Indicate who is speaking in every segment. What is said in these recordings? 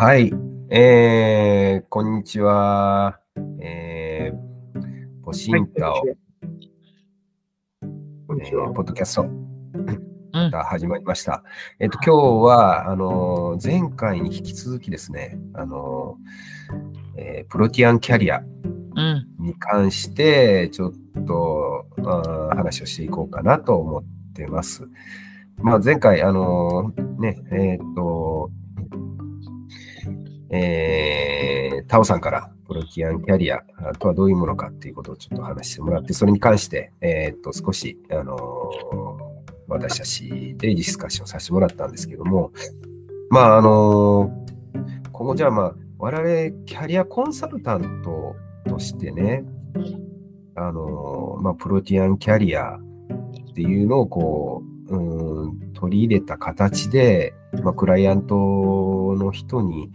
Speaker 1: はい。えー、こんにちは。えー、ポシンタオ、
Speaker 2: こんにちは
Speaker 1: えー。ポッドキャスト
Speaker 3: うん
Speaker 1: が始まりました。えっ、と、今日は、あのー前回に引き続きですね、あのーえープロティアンキャリア
Speaker 3: うん。
Speaker 1: に関して、ちょっとあー話をしていこうかなと思ってます。まあ、前回、あのーね、えっ、と、えータオさんからプロティアンキャリアとはどういうものかっていうことをちょっと話してもらって、それに関して、えっ、と、少し、あのー私たちでディスカッションさせてもらったんですけども、まあ、あのー今後じゃあ、まあ、我々キャリアコンサルタントとしてね、あのまあ、プロティアンキャリアっていうのをこう、うーん、取り入れた形で、まあ、クライアントの人に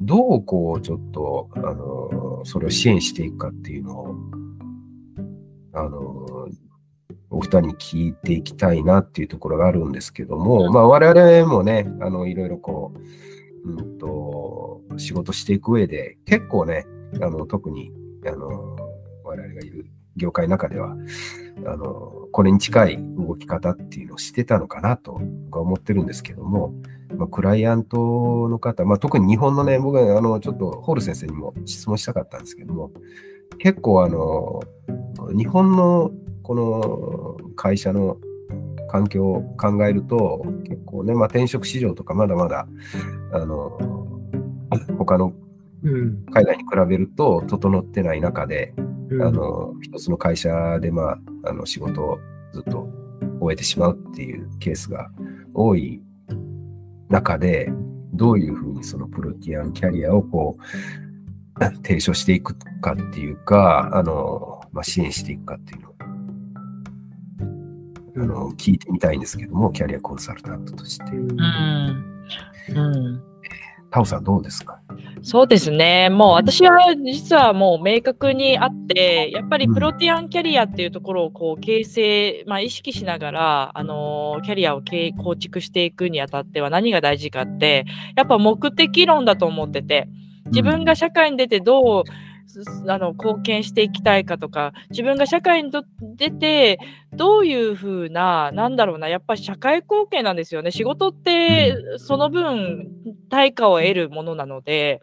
Speaker 1: どうこう、ちょっと、あのーそれを支援していくかっていうのを、あのーお二人に聞いていきたいなっていうところがあるんですけども、まあ、我々もね、あの、いろいろこう、うんと、仕事していく上で、結構ね、あの、特に、あの、我々がいる業界の中では、あの、これに近い動き方っていうのをしてたのかなと僕は思ってるんですけども、まあ、クライアントの方、まあ、特に日本のね、僕はあの、ちょっとホール先生にも質問したかったんですけども、結構あの、日本のこの会社の環境を考えると、結構ね、まあ、転職市場とかまだまだ、あの、他の
Speaker 2: うん。
Speaker 1: 海外に比べると整ってない中で、
Speaker 2: うん
Speaker 1: あ、の、一つの会社で、まあ、あの、仕事をずっと終えてしまうっていうケースが多い中で、どういうふうにそのプロティアンキャリアをこう、提唱していくかっていうか、あの、まあ、支援していくかっていうのを、あの、聞いてみたいんですけども、キャリアコンサルタントとして。
Speaker 2: うん
Speaker 3: うん。うん。
Speaker 1: タオさんどうですか？
Speaker 3: そうですね。もう私は実はもう明確にあって、やっぱりプロティアンキャリアっていうところをこう形成、まあ、意識しながら、あのーキャリアを構築していくにあたっては何が大事かって、やっぱ目的論だと思ってて、自分が社会に出てどう、すあの貢献していきたいかとか自分が社会に出てどういうふうななんだろうなやっぱり社会貢献なんですよね。仕事ってその分対価を得るものなので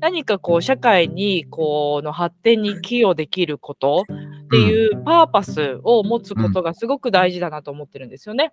Speaker 3: 何かこう社会にこうの発展に寄与できることっていうパーパスを持つことがすごく大事だなと思ってるんですよね。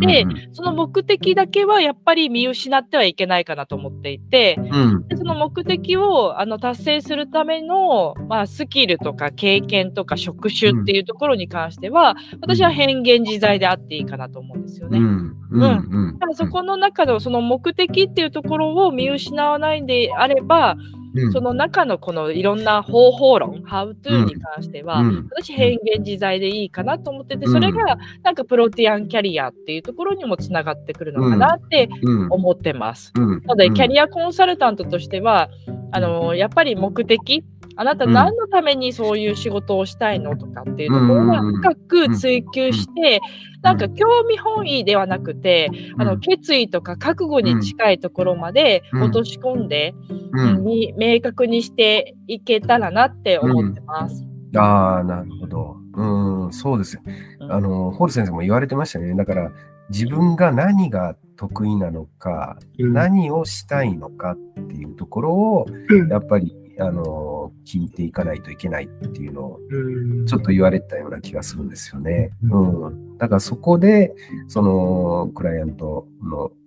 Speaker 3: でその目的だけはやっぱり見失ってはいけないかなと思っていて、
Speaker 1: うん。
Speaker 3: でその目的をあの達成するための、まあ、スキルとか経験とか職種っていうところに関しては、私は変幻自在であっていいかなと思うんですよね。
Speaker 1: うん。うん。うん。
Speaker 3: ただそこの中のその目的っていうところを見失わないんであれば、
Speaker 1: うん。
Speaker 3: その中のこのいろんな方法論、How to に関しては、
Speaker 1: うん。
Speaker 3: 私変幻自在でいいかなと思ってて、それがなんかプロティアンキャリアっていうところにもつながってくるのかなって
Speaker 1: うん。
Speaker 3: 思ってます。
Speaker 1: うん。
Speaker 3: なので、キャリアコンサルタントとしては、あのやっぱり目的、あなた
Speaker 1: うん。
Speaker 3: 何のためにそういう仕事をしたいのとかっていうところは深く追求して、なんか興味本位ではなくて、あの決意とか覚悟に近いところまで
Speaker 1: うん。
Speaker 3: 落とし込んで、
Speaker 1: うん。
Speaker 3: に明確にしていけたらなって思ってます。
Speaker 1: ああ、なるほど。うん、そうですあの、ホール先生も言われてましたね。だから、自分が何が得意なのか、
Speaker 2: うん。
Speaker 1: 何をしたいのかっていうところを、
Speaker 2: うん。
Speaker 1: やっぱり、あの、聞いていかないといけないっていうのを、
Speaker 2: うん
Speaker 1: ちょっと言われてたような気がするんですよね。
Speaker 2: う
Speaker 1: うん。だからそこで、その、クライアントの、うん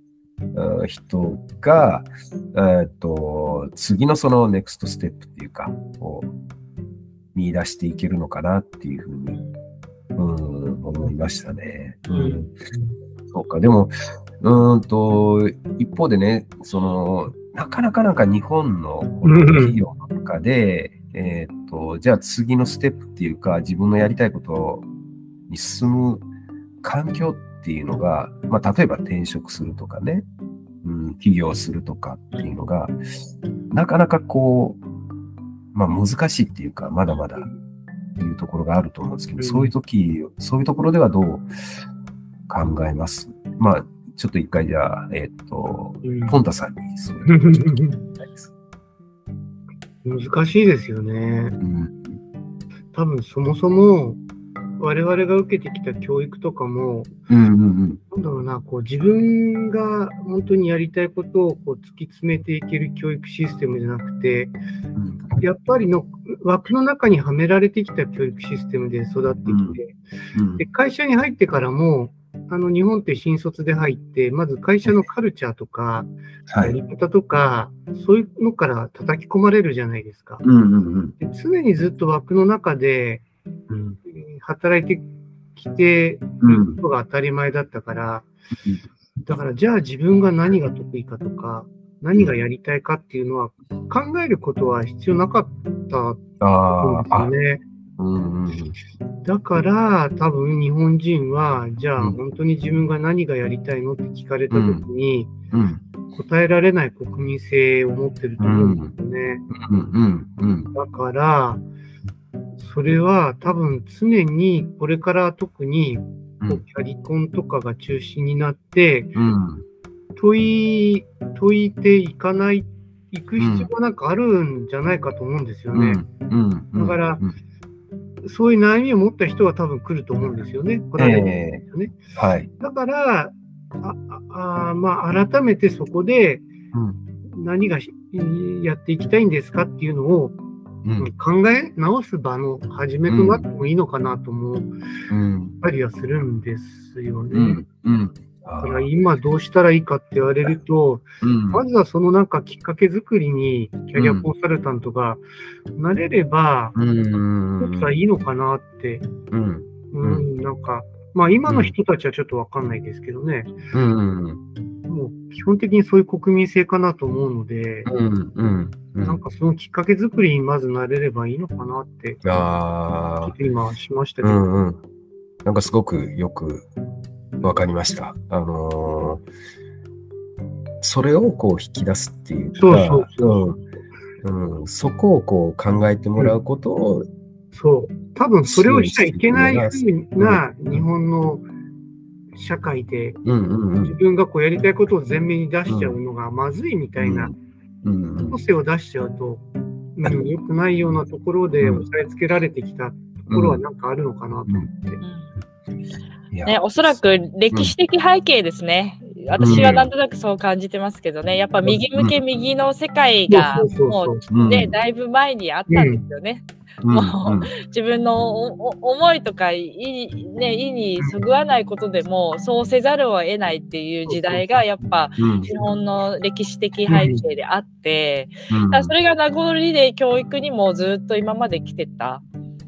Speaker 1: 人が、えーっと、次のそのネクストステップっていうか、を見出していけるのかなっていうふうに、うん、思いましたね。うん。そうか、でも、うーんと、一方でね、その、なかなかなんか日本のこの企業の中で、えーっと、じゃあ次のステップっていうか、自分のやりたいことに進む環境っていうのが、まあ、例えば転職するとかね、うん、起業するとかっていうのが、なかなかこう、まあ難しいっていうか、まだまだっていうところがあると思うんですけど、
Speaker 2: うん。
Speaker 1: そういう時、そういうところではどう考えます？まあ、ちょっと一回じゃあ、えっ、と、
Speaker 2: うん
Speaker 1: ポンタさんにそういうの。
Speaker 2: 難しいですよね。
Speaker 1: うん。
Speaker 2: 多分そもそも我々が受けてきた教育とかも、
Speaker 1: うんうん
Speaker 2: なんだろうな、こう自分が本当にやりたいことをこう突き詰めていける教育システムじゃなくて、
Speaker 1: うん。
Speaker 2: やっぱりの枠の中にはめられてきた教育システムで育ってきて、
Speaker 1: うん
Speaker 2: で会社に入ってからも、あの日本って新卒で入って、まず会社のカルチャーとか、
Speaker 1: はい。
Speaker 2: やり方とか、そういうのから叩き込まれるじゃないですか。
Speaker 1: うんうんうん。
Speaker 2: で常にずっと枠の中で
Speaker 1: うん
Speaker 2: えー働いてきて
Speaker 1: うん
Speaker 2: ことが当たり前だったから、だからじゃあ自分が何が得意かとか、何がやりたいかっていうのは考えることは必要なかったと
Speaker 1: あ
Speaker 2: 思
Speaker 1: あ、あ
Speaker 2: うんですよね。
Speaker 1: うんうん
Speaker 2: だから多分日本人は、じゃあ
Speaker 1: うん。
Speaker 2: 本当に自分が何がやりたいのって聞かれた時に、
Speaker 1: うん。
Speaker 2: 答えられない国民性を持ってると思うんですよね。だから、それは多分常にこれから特に
Speaker 1: うん。
Speaker 2: キャリコンとかが中心になって
Speaker 1: うん。
Speaker 2: 問い、問いていかない、行く必要がなんかあるんじゃないかと思うんですよね。だから
Speaker 1: うん
Speaker 2: そういう悩みを持った人は多分来ると思うんですよね。来られるんですよね。
Speaker 1: はい。
Speaker 2: だから、あああまあ、改めてそこで
Speaker 1: うん
Speaker 2: 何がしやっていきたいんですかっていうのを
Speaker 1: うん
Speaker 2: 考え直す場の始めとなってもいいのかなと思っ
Speaker 1: うん
Speaker 2: たりはするんですよね。
Speaker 1: うんうん
Speaker 2: だから今どうしたらいいかって言われると、
Speaker 1: うん。
Speaker 2: まずはそのなんかきっかけ作りにキャリアコンサルタントがなれれば、
Speaker 1: うん。
Speaker 2: 一つはいいのかなって、
Speaker 1: うん。
Speaker 2: うん、なんか、まあ今の人たちはちょっとわかんないですけどね、
Speaker 1: うん。
Speaker 2: もう基本的にそういう国民性かなと思うので、
Speaker 1: うん。うん。
Speaker 2: なんかそのきっかけ作りにまずなれればいいのかなって、ちょ
Speaker 1: あ
Speaker 2: っと今しました
Speaker 1: あ、
Speaker 2: けど、
Speaker 1: うんうん。なんかすごくよくわかりました。あのーそれをこう引き出すっていうか、
Speaker 2: そうそうそ
Speaker 1: うんうん、そこをこう考えてもらうことを、
Speaker 2: そう、多分それをしちゃいけないふうな日本の社会で、
Speaker 1: うんうんうん。
Speaker 2: 自分がこうやりたいことを前面に出しちゃうのがまずいみたいな
Speaker 1: うんうん
Speaker 2: 個性を出しちゃうと、うん、良くないようなところで
Speaker 1: うん
Speaker 2: 押さえつけられてきたところはなんかあるのかなと思って。
Speaker 3: ね、おそらく歴史的背景ですね。私はなんとなくそう感じてますけどね、やっぱ右向け右の世界がも
Speaker 2: そう
Speaker 3: うね、だいぶ前にあったんですよね。
Speaker 1: うん。
Speaker 3: も自分の思いとか意,、ね、意にそぐわないことでもそうせざるを得ないっていう時代がやっぱ
Speaker 1: うん。
Speaker 3: 日本の歴史的背景であって、
Speaker 1: うん。
Speaker 3: だそれが名残で教育にもずっと今まで来てた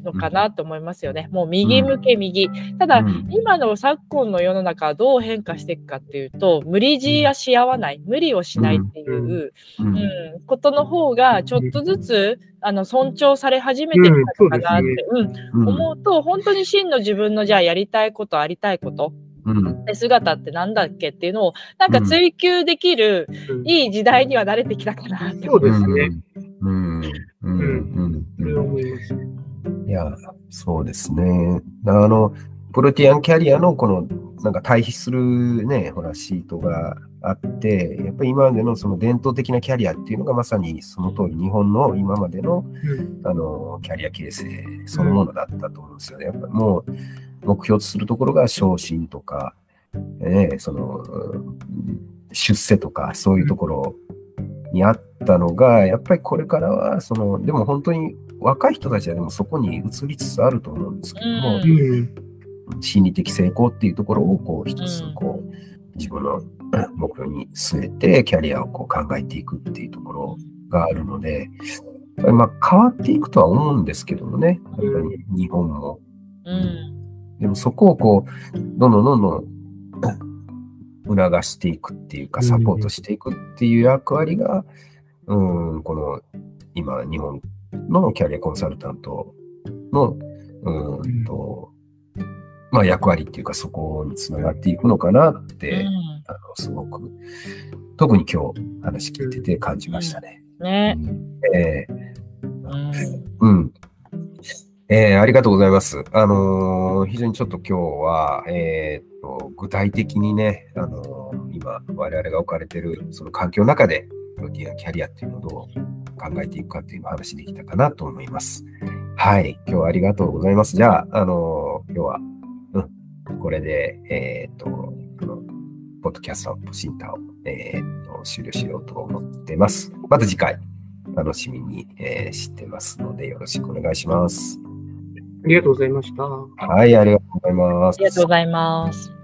Speaker 3: のかなと思いますよね。もう右向け右。ただ、
Speaker 1: うん。
Speaker 3: 今の昨今の世の中はどう変化していくかっていうと無理強いはし合わない無理をしないっていう、
Speaker 1: う
Speaker 3: うん。ん。ことの方がちょっとずつあの尊重され始めてきたのかなって、うん。
Speaker 1: うん。
Speaker 3: 思うと本当に真の自分のじゃあやりたいことありたいこと
Speaker 1: うん。
Speaker 3: で姿ってなんだっけっていうのをなんか追求できる、
Speaker 2: うん。
Speaker 3: いい時代には慣れてきたかなって
Speaker 2: そうですね。
Speaker 1: うん。
Speaker 2: す。ね。
Speaker 1: いや、そうですね。あの、プロティアンキャリアのこの、なんか対比するね、ほら、シートがあって、やっぱり今までのその伝統的なキャリアっていうのがまさにその通り、日本の今までの、
Speaker 2: うん
Speaker 1: あの、キャリア形成そのものだったと思うんですよね。やっぱりもう、目標とするところが昇進とか、ね、その、うん出世とか、そういうところにあったのが、やっぱりこれからは、その、でも本当に若い人たちはでもそこに移りつつあると思うんですけども、
Speaker 3: うん。
Speaker 2: うん
Speaker 1: 心理的成功っていうところを、こう、一つ
Speaker 3: うん、
Speaker 1: こう、自分の 目標に据えて、キャリアをこう考えていくっていうところがあるので、まあ変わっていくとは思うんですけどもね、やっぱり日本も。
Speaker 3: うん。
Speaker 1: でもそこをこう、どんどんどんどん 促していくっていうか、サポートしていくっていう役割が、うん、この今、日本のキャリアコンサルタントの、うんと、まあ役割っていうか、そこにつながっていくのかなって、
Speaker 3: うん
Speaker 1: あのすごく、特に今日話聞いてて感じましたね。
Speaker 3: ね
Speaker 1: うんえ
Speaker 3: うん
Speaker 1: ーうん。えーありがとうございます。あのー非常にちょっと今日は、えーっと、具体的にね、あのー今、我々が置かれているその環境の中で、プロティアンキャリアっていうのをどう考えていくかっていうのを話できたかなと思います。はい。今日はありがとうございます。じゃあ、あの今日は、うん、これで、えっ、と、この、ポッドキャストアップシンターを、えっ、と、終了しようと思ってます。また次回、楽しみに、えーしてますので、よろしくお願いします。
Speaker 2: ありがとうございました。
Speaker 1: はい、ありがとうございます。
Speaker 3: ありがとうございます。